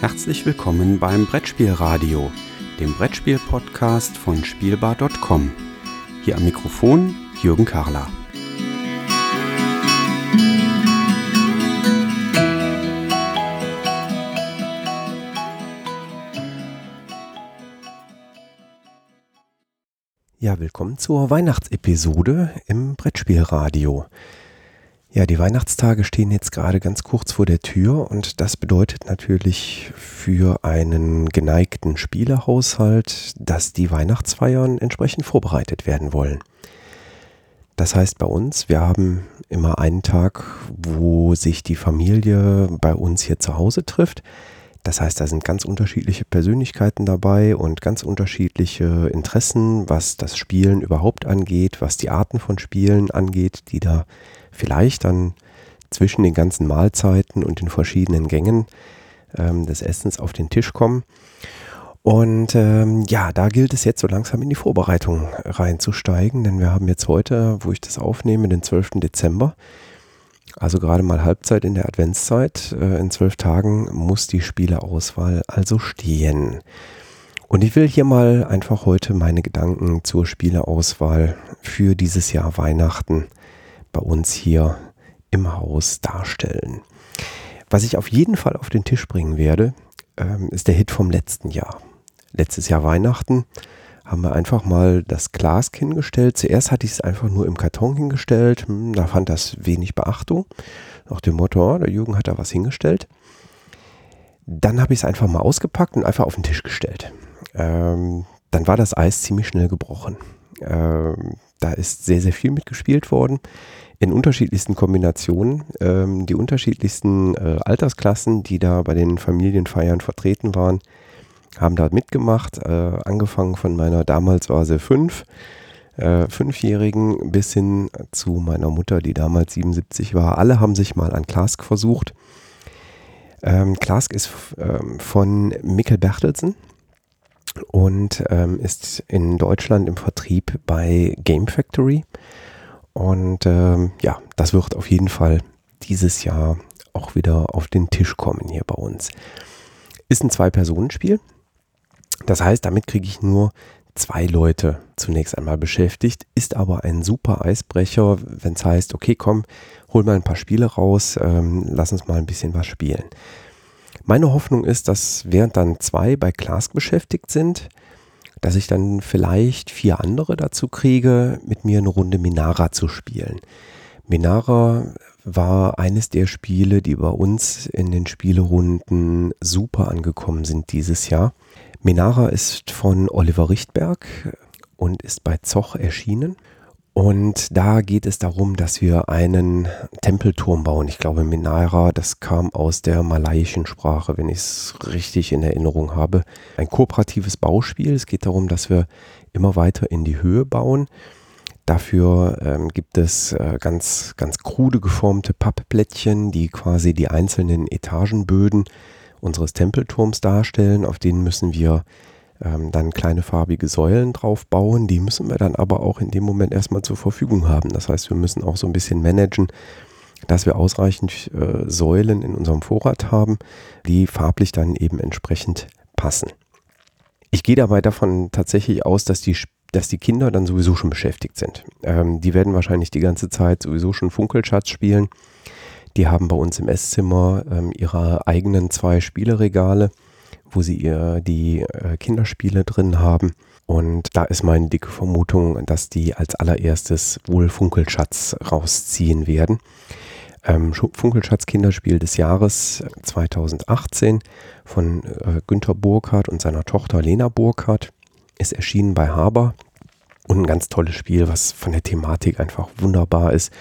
Herzlich willkommen beim Brettspielradio, dem Brettspiel-Podcast von Spielbar.com. Hier am Mikrofon Jürgen Karler. Ja, willkommen zur Weihnachtsepisode im Brettspielradio. Ja, die Weihnachtstage stehen jetzt gerade ganz kurz vor der Tür und das bedeutet natürlich für einen geneigten Spielehaushalt, dass die Weihnachtsfeiern entsprechend vorbereitet werden wollen. Das heißt bei uns, wir haben immer einen Tag, wo sich die Familie bei uns hier zu Hause trifft. Das heißt, da sind ganz unterschiedliche Persönlichkeiten dabei und ganz unterschiedliche Interessen, was das Spielen überhaupt angeht, was die Arten von Spielen angeht, die da vielleicht dann zwischen den ganzen Mahlzeiten und den verschiedenen Gängen ähm, des Essens auf den Tisch kommen. Und ähm, ja, da gilt es jetzt so langsam in die Vorbereitung reinzusteigen, denn wir haben jetzt heute, wo ich das aufnehme, den 12. Dezember, also gerade mal Halbzeit in der Adventszeit. Äh, in zwölf Tagen muss die Spieleauswahl also stehen. Und ich will hier mal einfach heute meine Gedanken zur Spieleauswahl für dieses Jahr Weihnachten bei uns hier im Haus darstellen. Was ich auf jeden Fall auf den Tisch bringen werde, ähm, ist der Hit vom letzten Jahr. Letztes Jahr Weihnachten haben wir einfach mal das Glas hingestellt. Zuerst hatte ich es einfach nur im Karton hingestellt. Hm, da fand das wenig Beachtung. Nach dem Motto, oh, der Jürgen hat da was hingestellt. Dann habe ich es einfach mal ausgepackt und einfach auf den Tisch gestellt. Ähm, dann war das Eis ziemlich schnell gebrochen. Ähm, da ist sehr, sehr viel mitgespielt worden in unterschiedlichsten Kombinationen. Ähm, die unterschiedlichsten äh, Altersklassen, die da bei den Familienfeiern vertreten waren, haben da mitgemacht. Äh, angefangen von meiner, damals war sie fünf, äh, Fünfjährigen bis hin zu meiner Mutter, die damals 77 war. Alle haben sich mal an Klask versucht. Ähm, Klask ist ähm, von Mikkel Bertelsen und ähm, ist in Deutschland im Vertrieb bei Game Factory. Und ähm, ja, das wird auf jeden Fall dieses Jahr auch wieder auf den Tisch kommen hier bei uns. Ist ein Zwei-Personen-Spiel. Das heißt, damit kriege ich nur zwei Leute zunächst einmal beschäftigt, ist aber ein super Eisbrecher, wenn es heißt, okay, komm, hol mal ein paar Spiele raus, ähm, lass uns mal ein bisschen was spielen. Meine Hoffnung ist, dass während dann zwei bei Clask beschäftigt sind, dass ich dann vielleicht vier andere dazu kriege, mit mir eine Runde Minara zu spielen. Minara war eines der Spiele, die bei uns in den Spielerunden super angekommen sind dieses Jahr. Minara ist von Oliver Richtberg und ist bei Zoch erschienen und da geht es darum, dass wir einen Tempelturm bauen. Ich glaube, Minara, das kam aus der malaiischen Sprache, wenn ich es richtig in Erinnerung habe. Ein kooperatives Bauspiel. Es geht darum, dass wir immer weiter in die Höhe bauen. Dafür ähm, gibt es äh, ganz, ganz krude geformte Pappplättchen, die quasi die einzelnen Etagenböden unseres Tempelturms darstellen. Auf denen müssen wir ähm, dann kleine farbige Säulen drauf bauen. Die müssen wir dann aber auch in dem Moment erstmal zur Verfügung haben. Das heißt, wir müssen auch so ein bisschen managen, dass wir ausreichend äh, Säulen in unserem Vorrat haben, die farblich dann eben entsprechend passen. Ich gehe dabei davon tatsächlich aus, dass die, dass die Kinder dann sowieso schon beschäftigt sind. Ähm, die werden wahrscheinlich die ganze Zeit sowieso schon Funkelschatz spielen. Die haben bei uns im Esszimmer ähm, ihre eigenen zwei Spieleregale wo sie ihr die äh, Kinderspiele drin haben. Und da ist meine dicke Vermutung, dass die als allererstes wohl Funkelschatz rausziehen werden. Ähm, Funkelschatz Kinderspiel des Jahres 2018 von äh, Günter Burkhardt und seiner Tochter Lena Burkhardt ist erschienen bei Haber. Und ein ganz tolles Spiel, was von der Thematik einfach wunderbar ist.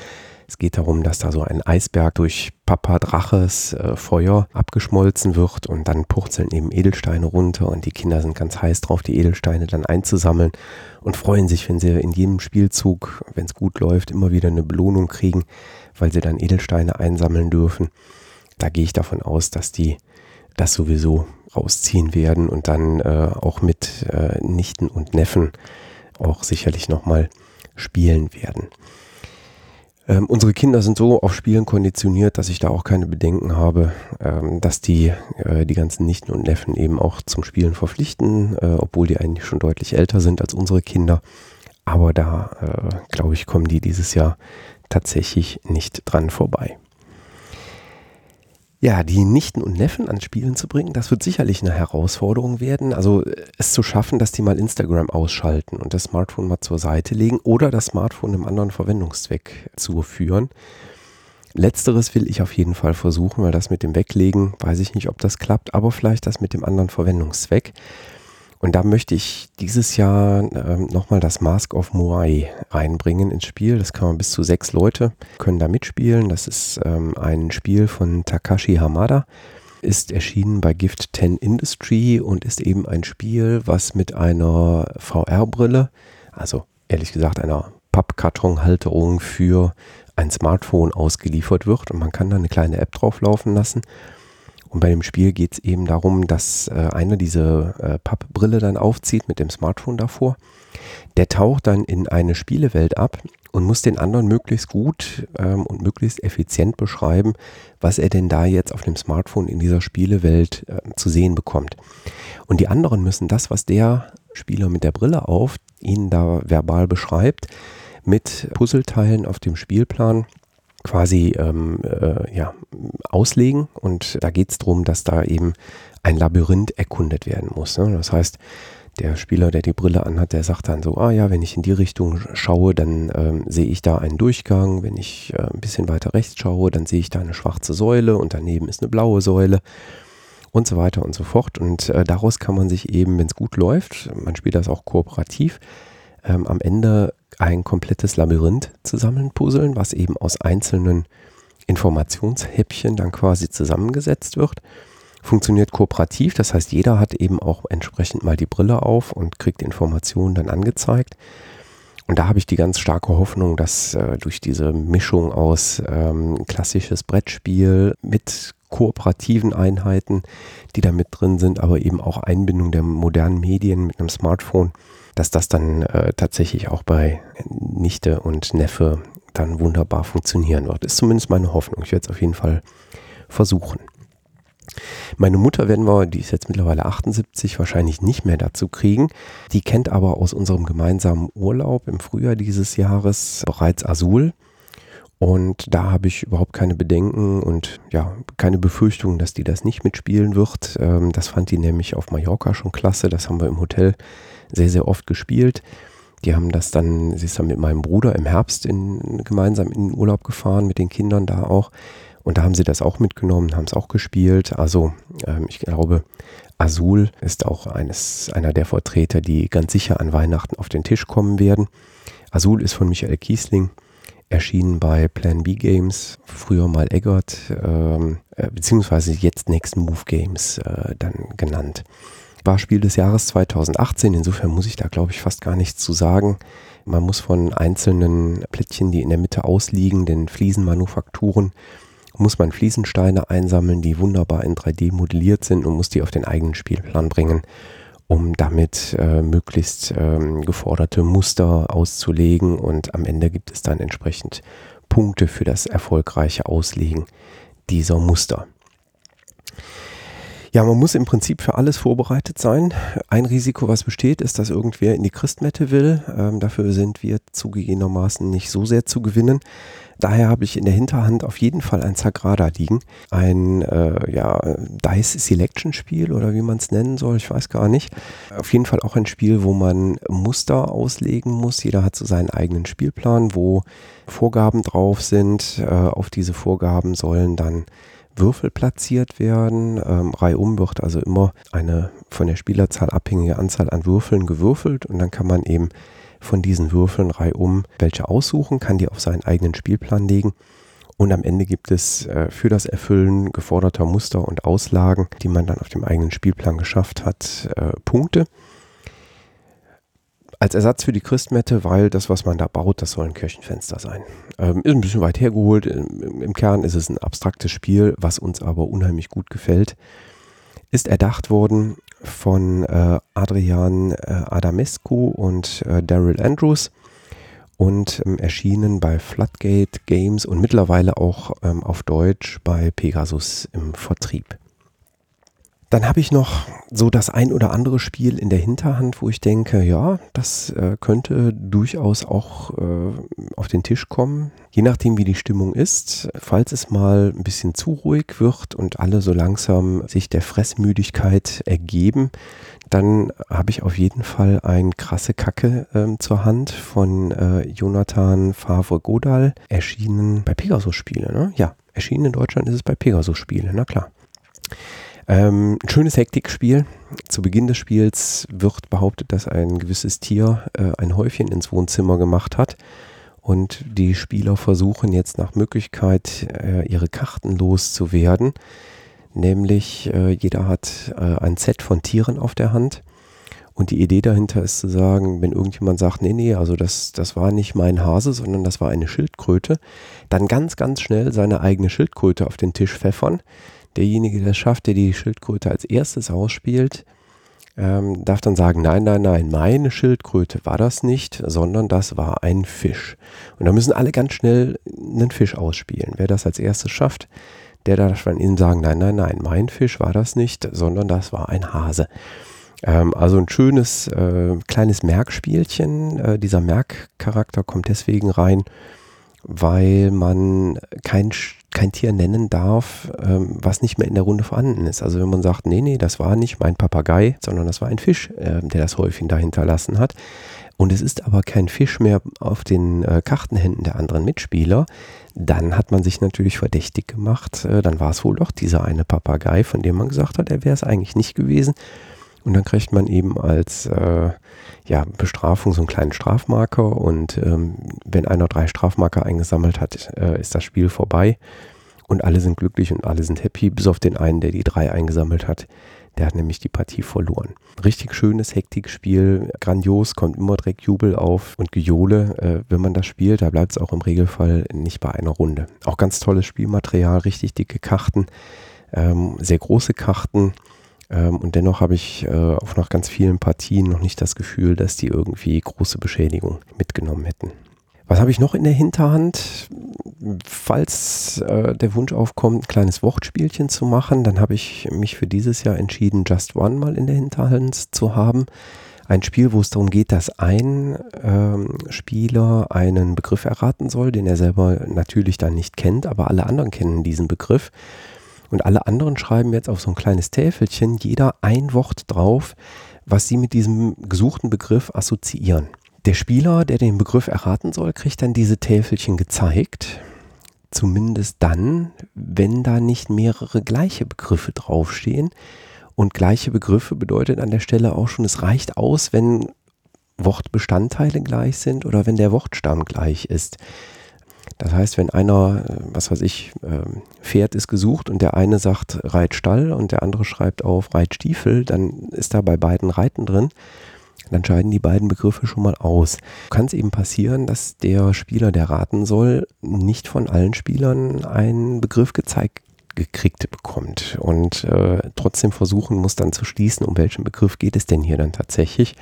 Es geht darum, dass da so ein Eisberg durch Papa Draches äh, Feuer abgeschmolzen wird und dann purzeln eben Edelsteine runter und die Kinder sind ganz heiß drauf, die Edelsteine dann einzusammeln und freuen sich, wenn sie in jedem Spielzug, wenn es gut läuft, immer wieder eine Belohnung kriegen, weil sie dann Edelsteine einsammeln dürfen. Da gehe ich davon aus, dass die das sowieso rausziehen werden und dann äh, auch mit äh, Nichten und Neffen auch sicherlich nochmal spielen werden. Ähm, unsere Kinder sind so auf Spielen konditioniert, dass ich da auch keine Bedenken habe, ähm, dass die äh, die ganzen Nichten und Neffen eben auch zum Spielen verpflichten, äh, obwohl die eigentlich schon deutlich älter sind als unsere Kinder. Aber da, äh, glaube ich, kommen die dieses Jahr tatsächlich nicht dran vorbei. Ja, die Nichten und Neffen ans Spielen zu bringen, das wird sicherlich eine Herausforderung werden. Also äh, es zu schaffen, dass die mal Instagram ausschalten und das Smartphone mal zur Seite legen oder das Smartphone einem anderen Verwendungszweck zuführen. Letzteres will ich auf jeden Fall versuchen, weil das mit dem Weglegen, weiß ich nicht, ob das klappt, aber vielleicht das mit dem anderen Verwendungszweck. Und da möchte ich dieses Jahr ähm, nochmal das Mask of Moai reinbringen ins Spiel. Das kann man bis zu sechs Leute können da mitspielen. Das ist ähm, ein Spiel von Takashi Hamada. Ist erschienen bei Gift 10 Industry und ist eben ein Spiel, was mit einer VR-Brille, also ehrlich gesagt einer Pappkartonhalterung für ein Smartphone ausgeliefert wird. Und man kann da eine kleine App drauf laufen lassen und bei dem Spiel geht es eben darum, dass äh, einer diese äh, Pappbrille dann aufzieht mit dem Smartphone davor. Der taucht dann in eine Spielewelt ab und muss den anderen möglichst gut ähm, und möglichst effizient beschreiben, was er denn da jetzt auf dem Smartphone in dieser Spielewelt äh, zu sehen bekommt. Und die anderen müssen das, was der Spieler mit der Brille auf ihnen da verbal beschreibt, mit Puzzleteilen auf dem Spielplan quasi ähm, äh, ja, auslegen. Und da geht es darum, dass da eben ein Labyrinth erkundet werden muss. Ne? Das heißt, der Spieler, der die Brille anhat, der sagt dann so, ah ja, wenn ich in die Richtung schaue, dann ähm, sehe ich da einen Durchgang. Wenn ich äh, ein bisschen weiter rechts schaue, dann sehe ich da eine schwarze Säule und daneben ist eine blaue Säule und so weiter und so fort. Und äh, daraus kann man sich eben, wenn es gut läuft, man spielt das auch kooperativ, ähm, am Ende ein komplettes Labyrinth zusammenpuzzeln, was eben aus einzelnen Informationshäppchen dann quasi zusammengesetzt wird. Funktioniert kooperativ, das heißt, jeder hat eben auch entsprechend mal die Brille auf und kriegt Informationen dann angezeigt. Und da habe ich die ganz starke Hoffnung, dass äh, durch diese Mischung aus ähm, klassisches Brettspiel mit kooperativen Einheiten, die da mit drin sind, aber eben auch Einbindung der modernen Medien mit einem Smartphone, dass das dann äh, tatsächlich auch bei Nichte und Neffe dann wunderbar funktionieren wird. Ist zumindest meine Hoffnung. Ich werde es auf jeden Fall versuchen. Meine Mutter werden wir, die ist jetzt mittlerweile 78, wahrscheinlich nicht mehr dazu kriegen. Die kennt aber aus unserem gemeinsamen Urlaub im Frühjahr dieses Jahres bereits Azul. Und da habe ich überhaupt keine Bedenken und ja, keine Befürchtungen, dass die das nicht mitspielen wird. Ähm, das fand die nämlich auf Mallorca schon klasse. Das haben wir im Hotel sehr, sehr oft gespielt. Die haben das dann, sie ist dann mit meinem Bruder im Herbst in, gemeinsam in den Urlaub gefahren, mit den Kindern da auch. Und da haben sie das auch mitgenommen, haben es auch gespielt. Also ähm, ich glaube, Azul ist auch eines, einer der Vertreter, die ganz sicher an Weihnachten auf den Tisch kommen werden. Azul ist von Michael Kiesling, erschienen bei Plan B Games, früher mal Eggert, ähm, äh, beziehungsweise jetzt Next Move Games äh, dann genannt war Spiel des Jahres 2018. Insofern muss ich da, glaube ich, fast gar nichts zu sagen. Man muss von einzelnen Plättchen, die in der Mitte ausliegen, den Fliesenmanufakturen, muss man Fliesensteine einsammeln, die wunderbar in 3D modelliert sind und muss die auf den eigenen Spielplan bringen, um damit äh, möglichst ähm, geforderte Muster auszulegen. Und am Ende gibt es dann entsprechend Punkte für das erfolgreiche Auslegen dieser Muster. Ja, man muss im Prinzip für alles vorbereitet sein. Ein Risiko, was besteht, ist, dass irgendwer in die Christmette will. Ähm, dafür sind wir zugegebenermaßen nicht so sehr zu gewinnen. Daher habe ich in der Hinterhand auf jeden Fall ein Zagrada liegen. Ein äh, ja, Dice Selection Spiel oder wie man es nennen soll, ich weiß gar nicht. Auf jeden Fall auch ein Spiel, wo man Muster auslegen muss. Jeder hat so seinen eigenen Spielplan, wo Vorgaben drauf sind. Äh, auf diese Vorgaben sollen dann Würfel platziert werden. Ähm, reihum wird also immer eine von der Spielerzahl abhängige Anzahl an Würfeln gewürfelt und dann kann man eben von diesen Würfeln reihum welche aussuchen, kann die auf seinen eigenen Spielplan legen und am Ende gibt es äh, für das Erfüllen geforderter Muster und Auslagen, die man dann auf dem eigenen Spielplan geschafft hat, äh, Punkte als Ersatz für die Christmette, weil das, was man da baut, das soll ein Kirchenfenster sein. Ähm, ist ein bisschen weit hergeholt. Im, Im, Kern ist es ein abstraktes Spiel, was uns aber unheimlich gut gefällt. Ist erdacht worden von äh, Adrian äh, Adamescu und äh, Daryl Andrews und ähm, erschienen bei Floodgate Games und mittlerweile auch ähm, auf Deutsch bei Pegasus im Vertrieb. Dann habe ich noch so das ein oder andere Spiel in der Hinterhand, wo ich denke, ja, das äh, könnte durchaus auch äh, auf den Tisch kommen, je nachdem wie die Stimmung ist. Falls es mal ein bisschen zu ruhig wird und alle so langsam sich der Fressmüdigkeit ergeben, dann habe ich auf jeden Fall ein krasse Kacke äh, zur Hand von äh, Jonathan Favre-Godal, erschienen bei Pegasus Spiele. Ne? Ja, erschienen in Deutschland ist es bei Pegasus Spiele, na klar. Ähm, ein schönes Hektikspiel. Zu Beginn des Spiels wird behauptet, dass ein gewisses Tier äh, ein Häufchen ins Wohnzimmer gemacht hat. Und die Spieler versuchen jetzt nach Möglichkeit, äh, ihre Karten loszuwerden. Nämlich äh, jeder hat äh, ein Set von Tieren auf der Hand. Und die Idee dahinter ist zu sagen, wenn irgendjemand sagt, nee, nee, also das, das war nicht mein Hase, sondern das war eine Schildkröte, dann ganz, ganz schnell seine eigene Schildkröte auf den Tisch pfeffern derjenige, der es schafft, der die Schildkröte als erstes ausspielt, ähm, darf dann sagen, nein, nein, nein, meine Schildkröte war das nicht, sondern das war ein Fisch. Und da müssen alle ganz schnell einen Fisch ausspielen. Wer das als erstes schafft, der darf dann ihnen sagen, nein, nein, nein, mein Fisch war das nicht, sondern das war ein Hase. Ähm, also ein schönes äh, kleines Merkspielchen. Äh, dieser Merkcharakter kommt deswegen rein, weil man kein kein Tier nennen darf, ähm, was nicht mehr in der Runde vorhanden ist. Also wenn man sagt, nee, nee, das war nicht mein Papagei, sondern das war ein Fisch, äh, der das Häufchen da hinterlassen hat. Und es ist aber kein Fisch mehr auf den äh, Kartenhänden der anderen Mitspieler, dann hat man sich natürlich verdächtig gemacht. Äh, dann war es wohl doch dieser eine Papagei, von dem man gesagt hat, er wäre es eigentlich nicht gewesen. Und dann kriegt man eben als äh, ja, Bestrafung so einen kleinen Strafmarker und ähm, wenn einer drei Strafmarker eingesammelt hat, äh, ist das Spiel vorbei und alle sind glücklich und alle sind happy, bis auf den einen, der die drei eingesammelt hat. Der hat nämlich die Partie verloren. Richtig schönes Hektikspiel, grandios, kommt immer direkt Jubel auf und Gejohle, äh, wenn man das spielt. Da bleibt es auch im Regelfall nicht bei einer Runde. Auch ganz tolles Spielmaterial, richtig dicke Karten, ähm, sehr große Karten ähm, und dennoch habe ich äh, auf nach ganz vielen Partien noch nicht das Gefühl, dass die irgendwie große Beschädigung mitgenommen hätten. Was habe ich noch in der Hinterhand? Falls äh, der Wunsch aufkommt, ein kleines Wortspielchen zu machen, dann habe ich mich für dieses Jahr entschieden, Just One mal in der Hinterhand zu haben. Ein Spiel, wo es darum geht, dass ein ähm, Spieler einen Begriff erraten soll, den er selber natürlich dann nicht kennt, aber alle anderen kennen diesen Begriff. Und alle anderen schreiben jetzt auf so ein kleines Täfelchen jeder ein Wort drauf, was sie mit diesem gesuchten Begriff assoziieren. Der Spieler, der den Begriff erraten soll, kriegt dann diese Täfelchen gezeigt. Zumindest dann, wenn da nicht mehrere gleiche Begriffe draufstehen. Und gleiche Begriffe bedeutet an der Stelle auch schon, es reicht aus, wenn Wortbestandteile gleich sind oder wenn der Wortstamm gleich ist. Das heißt, wenn einer, äh, was weiß ich, ähm, Pferd ist gesucht und der eine sagt Reitstall und der andere schreibt auf Reitstiefel, dann ist da bei beiden Reiten drin. Dann scheiden die beiden Begriffe schon mal aus. Kann es eben passieren, dass der Spieler, der raten soll, nicht von allen Spielern einen Begriff gezeigt gekriegt bekommt und äh, trotzdem versuchen muss dann zu schließen, um welchen Begriff geht es denn hier dann tatsächlich.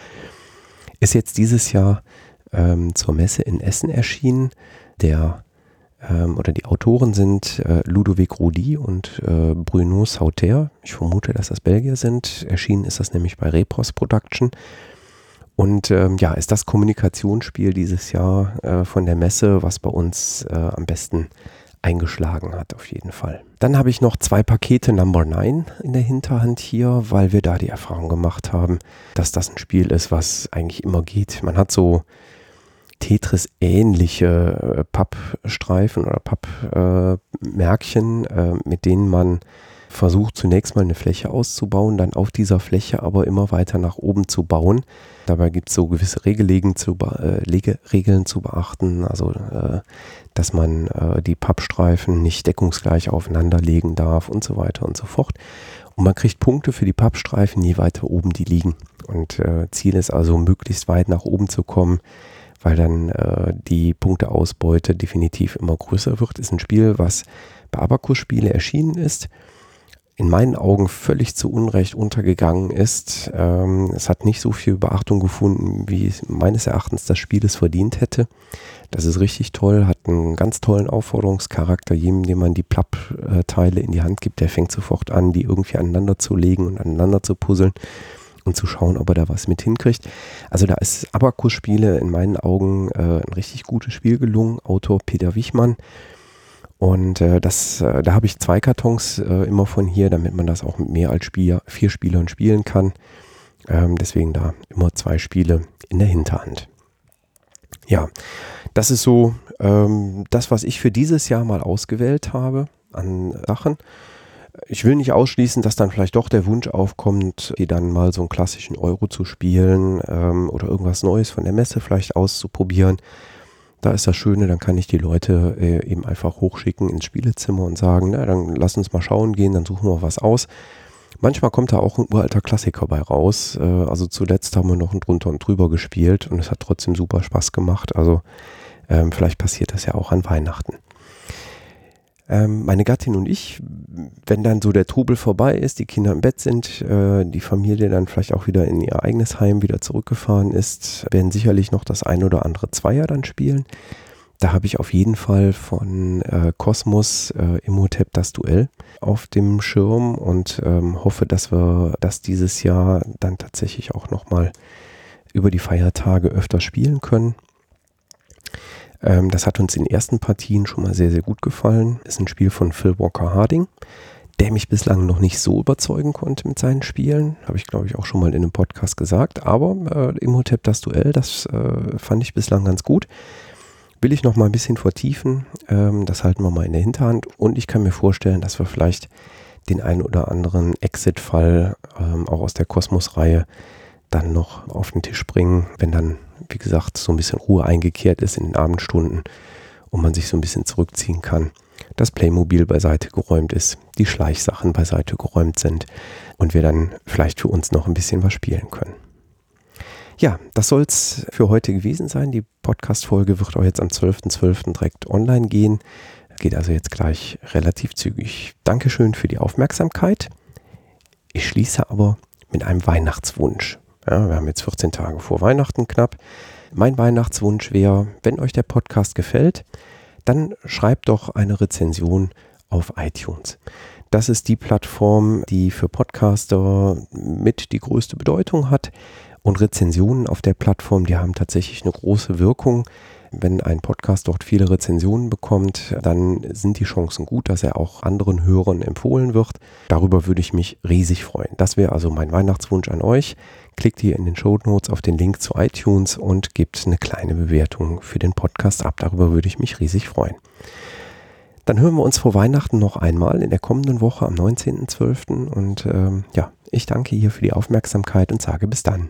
Ist jetzt dieses Jahr ähm, zur Messe in Essen erschienen. Der ähm, oder die Autoren sind äh, Ludovic Rudi und äh, Bruno Sauter. Ich vermute, dass das Belgier sind. Erschienen ist das nämlich bei Repos Production. Und ähm, ja, ist das Kommunikationsspiel dieses Jahr äh, von der Messe, was bei uns äh, am besten eingeschlagen hat, auf jeden Fall. Dann habe ich noch zwei Pakete Number 9 in der Hinterhand hier, weil wir da die Erfahrung gemacht haben, dass das ein Spiel ist, was eigentlich immer geht. Man hat so Tetris-ähnliche äh, Pappstreifen oder Pappmärkchen, äh, äh, mit denen man versucht zunächst mal eine Fläche auszubauen, dann auf dieser Fläche aber immer weiter nach oben zu bauen. Dabei gibt es so gewisse Regeln zu, äh, Regeln zu beachten, also äh, dass man äh, die Pappstreifen nicht deckungsgleich aufeinander legen darf und so weiter und so fort. Und man kriegt Punkte für die Pappstreifen, je weiter oben die liegen. Und äh, Ziel ist also, möglichst weit nach oben zu kommen, weil dann äh, die Punkteausbeute definitiv immer größer wird. Ist ein Spiel, was bei Abacus-Spiele erschienen ist. in meinen Augen völlig zu Unrecht untergegangen ist. Ähm, es hat nicht so viel Beachtung gefunden, wie meines Erachtens das Spiel es verdient hätte. Das ist richtig toll, hat einen ganz tollen Aufforderungscharakter. Jedem, dem man die Plappteile in die Hand gibt, der fängt sofort an, die irgendwie aneinander zu legen und aneinander zu puzzeln und zu schauen, ob er da was mit hinkriegt. Also da ist Abakus-Spiele in meinen Augen äh, ein richtig gutes Spiel gelungen. Autor Peter Wichmann. Und äh, das, äh, da habe ich zwei Kartons äh, immer von hier, damit man das auch mit mehr als Spieler, vier Spielern spielen kann. Ähm, deswegen da immer zwei Spiele in der Hinterhand. Ja, das ist so ähm, das, was ich für dieses Jahr mal ausgewählt habe an Sachen. Ich will nicht ausschließen, dass dann vielleicht doch der Wunsch aufkommt, hier dann mal so einen klassischen Euro zu spielen ähm, oder irgendwas Neues von der Messe vielleicht auszuprobieren. Da ist das Schöne, dann kann ich die Leute äh, eben einfach hochschicken ins Spielezimmer und sagen, na, dann lass uns mal schauen gehen, dann suchen wir was aus. Manchmal kommt da auch ein uralter Klassiker bei raus. Äh, also zuletzt haben wir noch ein drunter und drüber gespielt und es hat trotzdem super Spaß gemacht. Also ähm, vielleicht passiert das ja auch an Weihnachten. Ähm, meine Gattin und ich, wenn dann so der Trubel vorbei ist, die Kinder im Bett sind, äh, die Familie dann vielleicht auch wieder in ihr eigenes Heim wieder zurückgefahren ist, werden sicherlich noch das ein oder andere Zweier dann spielen. Da habe ich auf jeden Fall von äh, Cosmos äh, Imhotep das Duell auf dem Schirm und ähm, hoffe, dass wir das dieses Jahr dann tatsächlich auch nochmal über die Feiertage öfter spielen können. Ähm, das hat uns in den ersten Partien schon mal sehr, sehr gut gefallen. Ist ein Spiel von Phil Walker Harding, der mich bislang noch nicht so überzeugen konnte mit seinen Spielen. Habe ich, glaube ich, auch schon mal in einem Podcast gesagt. Aber äh, Imhotep das Duell, das äh, fand ich bislang ganz gut. Will ich noch mal ein bisschen vertiefen. Ähm, das halten wir mal in der Hinterhand. Und ich kann mir vorstellen, dass wir vielleicht den einen oder anderen Exit-Fall ähm, auch aus der Kosmos-Reihe dann noch auf den Tisch bringen, wenn dann wie gesagt, so ein bisschen Ruhe eingekehrt ist in den Abendstunden und man sich so ein bisschen zurückziehen kann. Das Playmobil beiseite geräumt ist, die Schleichsachen beiseite geräumt sind und wir dann vielleicht für uns noch ein bisschen was spielen können. Ja, das soll es für heute gewesen sein. Die Podcast-Folge wird auch jetzt am 12.12. .12. direkt online gehen. Geht also jetzt gleich relativ zügig. Dankeschön für die Aufmerksamkeit. Ich schließe aber mit einem Weihnachtswunsch. Ja, wir haben jetzt 14 Tage vor Weihnachten knapp. Mein Weihnachtswunsch wäre, wenn euch der Podcast gefällt, dann schreibt doch eine Rezension auf iTunes. Das ist die Plattform, die für Podcaster mit die größte Bedeutung hat. Und Rezensionen auf der Plattform, die haben tatsächlich eine große Wirkung. Wenn ein Podcast dort viele Rezensionen bekommt, dann sind die Chancen gut, dass er auch anderen Hörern empfohlen wird. Darüber würde ich mich riesig freuen. Das wäre also mein Weihnachtswunsch an euch. Klickt hier in den Show Notes auf den Link zu iTunes und gebt eine kleine Bewertung für den Podcast ab. Darüber würde ich mich riesig freuen. Dann hören wir uns vor Weihnachten noch einmal in der kommenden Woche am 19.12. Und ähm, ja, ich danke hier für die Aufmerksamkeit und sage bis dann.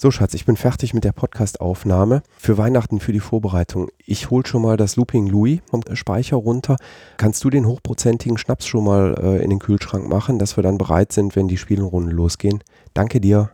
So, Schatz, ich bin fertig mit der Podcast-Aufnahme für Weihnachten, für die Vorbereitung. Ich hol schon mal das Looping Louis vom Speicher runter. Kannst du den hochprozentigen Schnaps schon mal äh, in den Kühlschrank machen, dass wir dann bereit sind, wenn die Spielrunden losgehen? Danke dir.